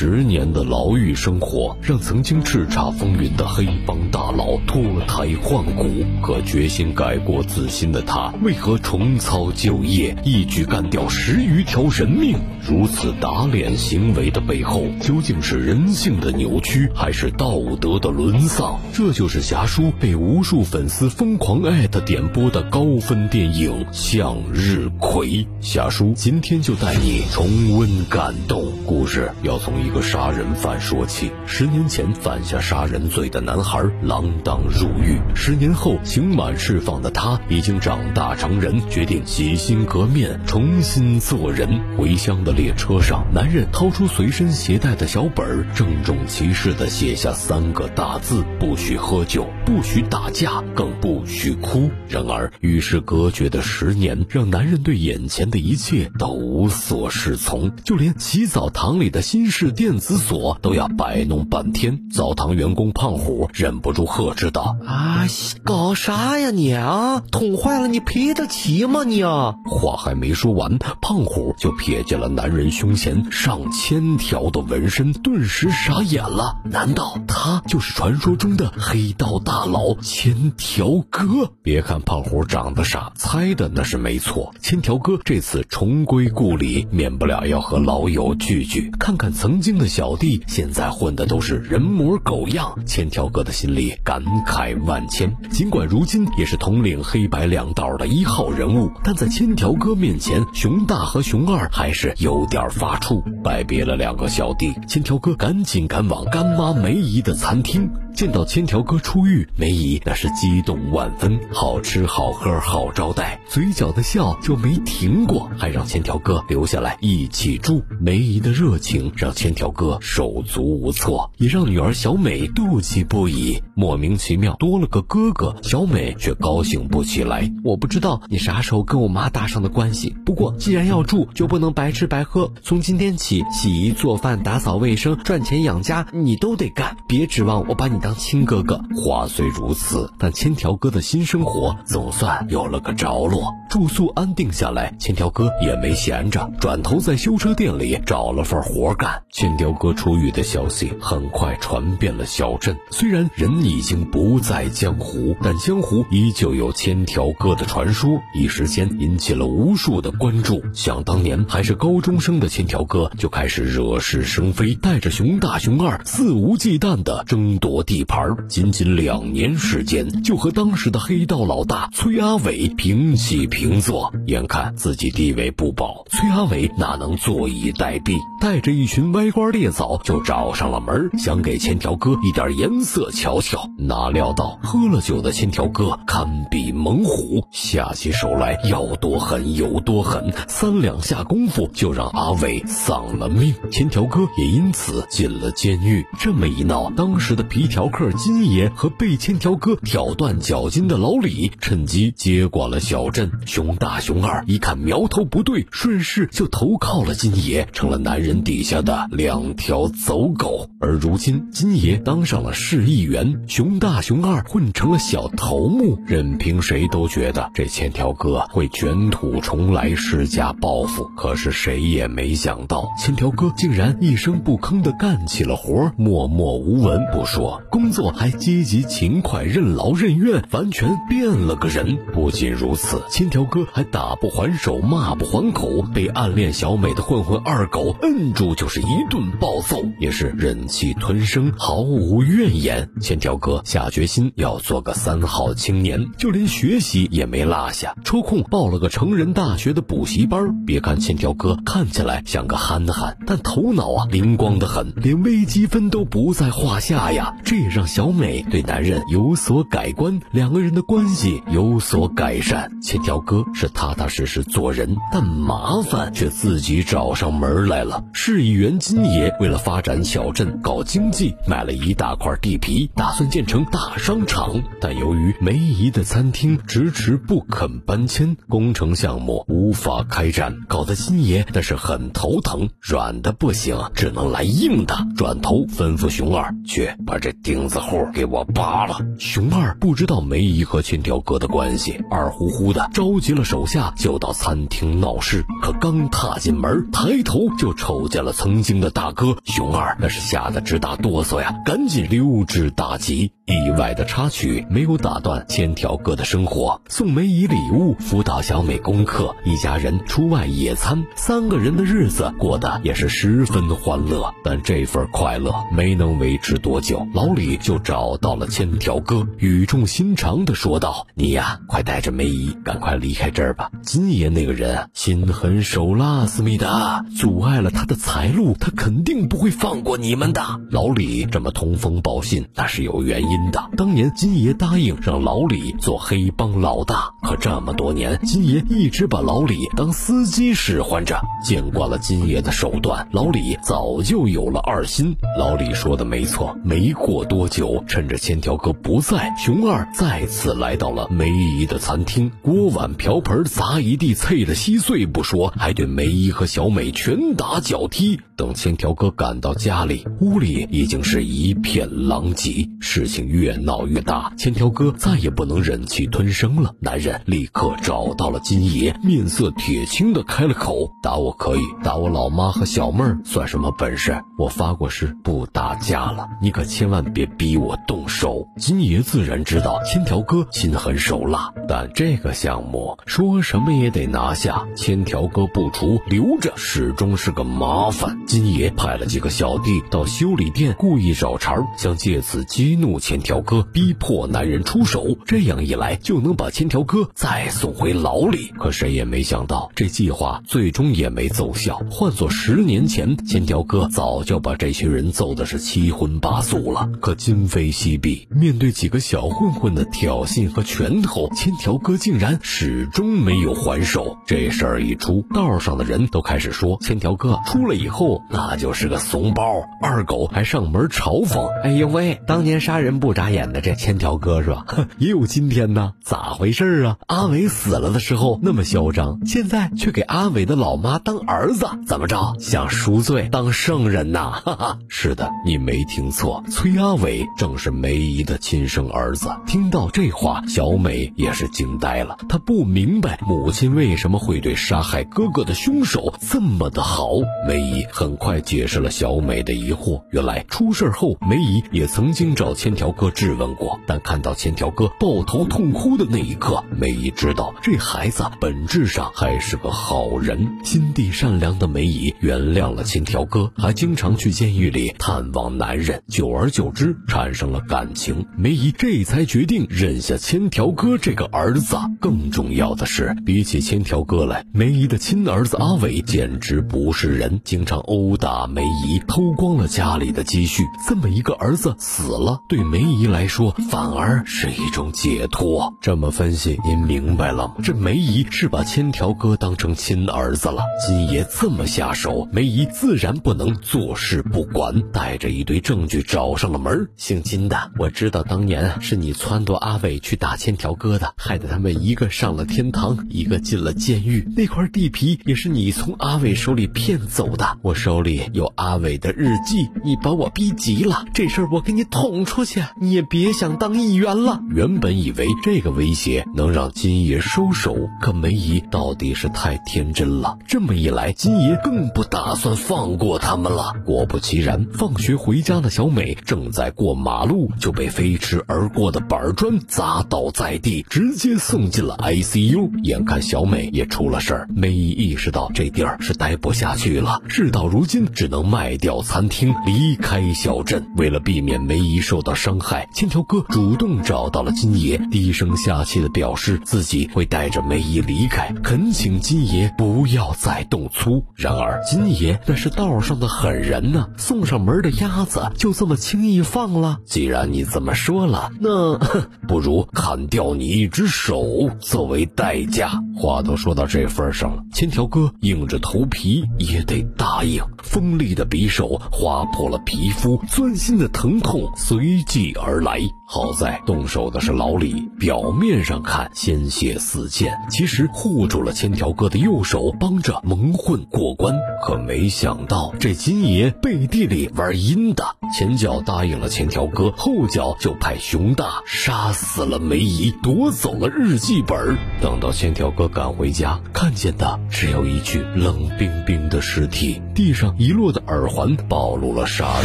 十年的牢狱生活，让曾经叱咤风云的黑帮大佬脱胎换骨。可决心改过自新的他，为何重操旧业，一举干掉十余条人命？如此打脸行为的背后，究竟是人性的扭曲，还是道德的沦丧？这就是侠叔被无数粉丝疯狂艾特点播的高分电影《向日葵》。侠叔今天就带你重温感动。故事要从一一个杀人犯说起。十年前犯下杀人罪的男孩锒铛入狱，十年后刑满释放的他已经长大成人，决定洗心革面，重新做人。回乡的列车上，男人掏出随身携带的小本儿，郑重其事地写下三个大字：不许喝酒，不许打架，更不许哭。然而，与世隔绝的十年，让男人对眼前的一切都无所适从，就连洗澡。堂里的新式电子锁都要摆弄半天，澡堂员工胖虎忍不住呵斥道：“啊，搞啥呀你啊？捅坏了你赔得起吗你啊？”话还没说完，胖虎就瞥见了男人胸前上千条的纹身，顿时傻眼了。难道他就是传说中的黑道大佬千条哥？别看胖虎长得傻，猜的那是没错。千条哥这次重归故里，免不了要和老友聚聚。看看曾经的小弟，现在混的都是人模狗样。千条哥的心里感慨万千。尽管如今也是统领黑白两道的一号人物，但在千条哥面前，熊大和熊二还是有点发怵。拜别了两个小弟，千条哥赶紧赶往干妈梅姨的餐厅。见到千条哥出狱，梅姨那是激动万分，好吃好喝好招待，嘴角的笑就没停过，还让千条哥留下来一起住。梅姨的热情让千条哥手足无措，也让女儿小美妒忌不已。莫名其妙多了个哥哥，小美却高兴不起来。我不知道你啥时候跟我妈搭上的关系，不过既然要住，就不能白吃白喝。从今天起，洗衣做饭、打扫卫生、赚钱养家，你都得干，别指望我把你当。亲哥哥，话虽如此，但千条哥的新生活总算有了个着落。住宿安定下来，千条哥也没闲着，转头在修车店里找了份活干。千条哥出狱的消息很快传遍了小镇。虽然人已经不在江湖，但江湖依旧有千条哥的传说，一时间引起了无数的关注。想当年还是高中生的千条哥就开始惹是生非，带着熊大、熊二肆无忌惮地争夺地盘。仅仅两年时间，就和当时的黑道老大崔阿伟平起。平坐，眼看自己地位不保，崔阿伟哪能坐以待毙？带着一群歪瓜裂枣就找上了门，想给千条哥一点颜色瞧瞧。哪料到喝了酒的千条哥堪比猛虎，下起手来要多狠有多狠，三两下功夫就让阿伟丧了命。千条哥也因此进了监狱。这么一闹，当时的皮条客金爷和被千条哥挑断脚筋的老李趁机接管了小镇。熊大、熊二一看苗头不对，顺势就投靠了金爷，成了男人底下的两条走狗。而如今，金爷当上了市议员，熊大、熊二混成了小头目，任凭谁都觉得这千条哥会卷土重来，施加报复。可是谁也没想到，千条哥竟然一声不吭地干起了活，默默无闻不说，工作还积极勤快，任劳任怨，完全变了个人。不仅如此，千。条哥还打不还手，骂不还口，被暗恋小美的混混二狗摁住就是一顿暴揍，也是忍气吞声，毫无怨言。千条哥下决心要做个三好青年，就连学习也没落下，抽空报了个成人大学的补习班。别看千条哥看起来像个憨憨，但头脑啊灵光的很，连微积分都不在话下呀。这也让小美对男人有所改观，两个人的关系有所改善。千条。哥是踏踏实实做人，但麻烦却自己找上门来了。市议员金爷为了发展小镇、搞经济，买了一大块地皮，打算建成大商场。但由于梅姨的餐厅迟迟不肯搬迁，工程项目无法开展，搞得金爷那是很头疼。软的不行，只能来硬的。转头吩咐熊二去把这钉子户给我扒了。熊二不知道梅姨和千条哥的关系，二乎乎的招。召集了手下，就到餐厅闹事。可刚踏进门，抬头就瞅见了曾经的大哥，熊二那是吓得直打哆嗦呀，赶紧溜之大吉。意外的插曲没有打断千条哥的生活，送梅姨礼物，辅导小美功课，一家人出外野餐，三个人的日子过得也是十分欢乐。但这份快乐没能维持多久，老李就找到了千条哥，语重心长地说道：“你呀，快带着梅姨赶快离开这儿吧。金爷那个人心狠手辣，思密达阻碍了他的财路，他肯定不会放过你们的。”老李这么通风报信，那是有原因的。当年金爷答应让老李做黑帮老大，可这么多年，金爷一直把老李当司机使唤着。见惯了金爷的手段，老李早就有了二心。老李说的没错，没过多久，趁着千条哥不在，熊二再次来到了梅姨的餐厅，锅碗瓢盆砸一地，碎的稀碎不说，还对梅姨和小美拳打脚踢。等千千条哥赶到家里，屋里已经是一片狼藉，事情越闹越大，千条哥再也不能忍气吞声了。男人立刻找到了金爷，面色铁青的开了口：“打我可以，打我老妈和小妹儿算什么本事？我发过誓不打架了，你可千万别逼我动手。”金爷自然知道千条哥心狠手辣，但这个项目说什么也得拿下，千条哥不除，留着始终是个麻烦。金爷派了几个小弟到修理店，故意找茬，想借此激怒千条哥，逼迫男人出手。这样一来，就能把千条哥再送回牢里。可谁也没想到，这计划最终也没奏效。换做十年前，千条哥早就把这群人揍的是七荤八素了。可今非昔比，面对几个小混混的挑衅和拳头，千条哥竟然始终没有还手。这事儿一出，道上的人都开始说，千条哥出来以后。那那就是个怂包，二狗还上门嘲讽：“哎呦喂，当年杀人不眨眼的这千条哥是吧？也有今天呢，咋回事啊？阿伟死了的时候那么嚣张，现在却给阿伟的老妈当儿子，怎么着？想赎罪当圣人呐？哈哈，是的，你没听错，崔阿伟正是梅姨的亲生儿子。听到这话，小美也是惊呆了，她不明白母亲为什么会对杀害哥哥的凶手这么的好。梅姨很。快快解释了小美的疑惑。原来出事后，梅姨也曾经找千条哥质问过，但看到千条哥抱头痛哭的那一刻，梅姨知道这孩子本质上还是个好人。心地善良的梅姨原谅了千条哥，还经常去监狱里探望男人。久而久之，产生了感情。梅姨这才决定认下千条哥这个儿子。更重要的是，比起千条哥来，梅姨的亲儿子阿伟简直不是人，经常殴。打梅姨，偷光了家里的积蓄。这么一个儿子死了，对梅姨来说反而是一种解脱。这么分析，您明白了吗？这梅姨是把千条哥当成亲儿子了。金爷这么下手，梅姨自然不能坐视不管，带着一堆证据找上了门。姓金的，我知道当年是你撺掇阿伟去打千条哥的，害得他们一个上了天堂，一个进了监狱。那块地皮也是你从阿伟手里骗走的。我。手里里有阿伟的日记，你把我逼急了，这事儿我给你捅出去，你也别想当议员了。原本以为这个威胁能让金爷收手，可梅姨到底是太天真了。这么一来，金爷更不打算放过他们了。果不其然，放学回家的小美正在过马路，就被飞驰而过的板砖砸倒在地，直接送进了 ICU。眼看小美也出了事儿，梅姨意识到这地儿是待不下去了，事到如。今只能卖掉餐厅，离开小镇。为了避免梅姨受到伤害，千条哥主动找到了金爷，低声下气的表示自己会带着梅姨离开，恳请金爷不要再动粗。然而金爷那是道上的狠人呢，送上门的鸭子就这么轻易放了？既然你这么说了，那 不如砍掉你一只手作为代价。话都说到这份上了，千条哥硬着头皮也得答应。锋利的匕首划破了皮肤，钻心的疼痛随即而来。好在动手的是老李，表面上看鲜血四溅，其实护住了千条哥的右手，帮着蒙混过关。可没想到这金爷背地里玩阴的，前脚答应了千条哥，后脚就派熊大杀死了梅姨，夺走了日记本。等到千条哥赶回家，看见的只有一具冷冰冰的尸体，地上遗落的耳环暴露了杀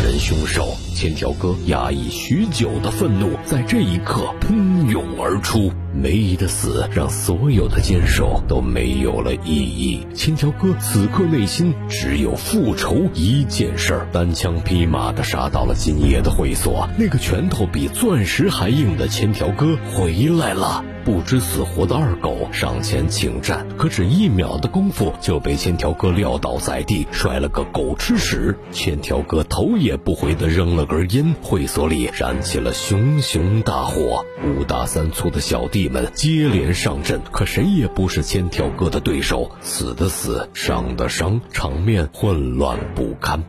人凶手。千条哥压抑许久的愤怒在这一刻喷涌而出。梅姨的死让所有的坚守都没有了意义。千条哥此刻内心只有复仇一件事儿，单枪匹马的杀到了金爷的会所。那个拳头比钻石还硬的千条哥回来了。不知死活的二狗上前请战，可只一秒的功夫就被千条哥撂倒在地，摔了个狗吃屎。千条哥头也不回的扔了根烟，会所里燃起了熊熊大火。五大三粗的小弟你们接连上阵，可谁也不是千条哥的对手，死的死，伤的伤，场面混乱不堪。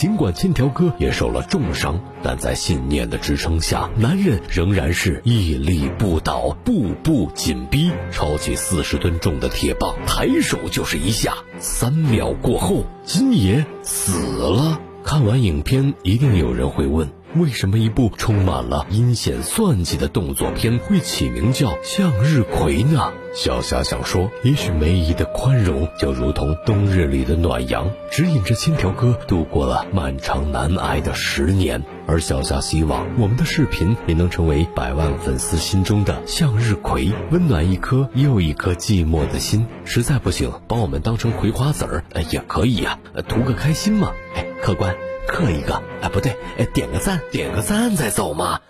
尽管千条哥也受了重伤，但在信念的支撑下，男人仍然是屹立不倒，步步紧逼，抄起四十吨重的铁棒，抬手就是一下。三秒过后，金爷死了。看完影片，一定有人会问。为什么一部充满了阴险算计的动作片会起名叫《向日葵》呢？小霞想说，也许梅姨的宽容就如同冬日里的暖阳，指引着千条哥度过了漫长难挨的十年。而小霞希望我们的视频也能成为百万粉丝心中的向日葵，温暖一颗又一颗寂寞的心。实在不行，把我们当成葵花籽儿，也可以呀，图个开心嘛。哎，客官。刻一个，啊，不对，哎，点个赞，点个赞再走嘛。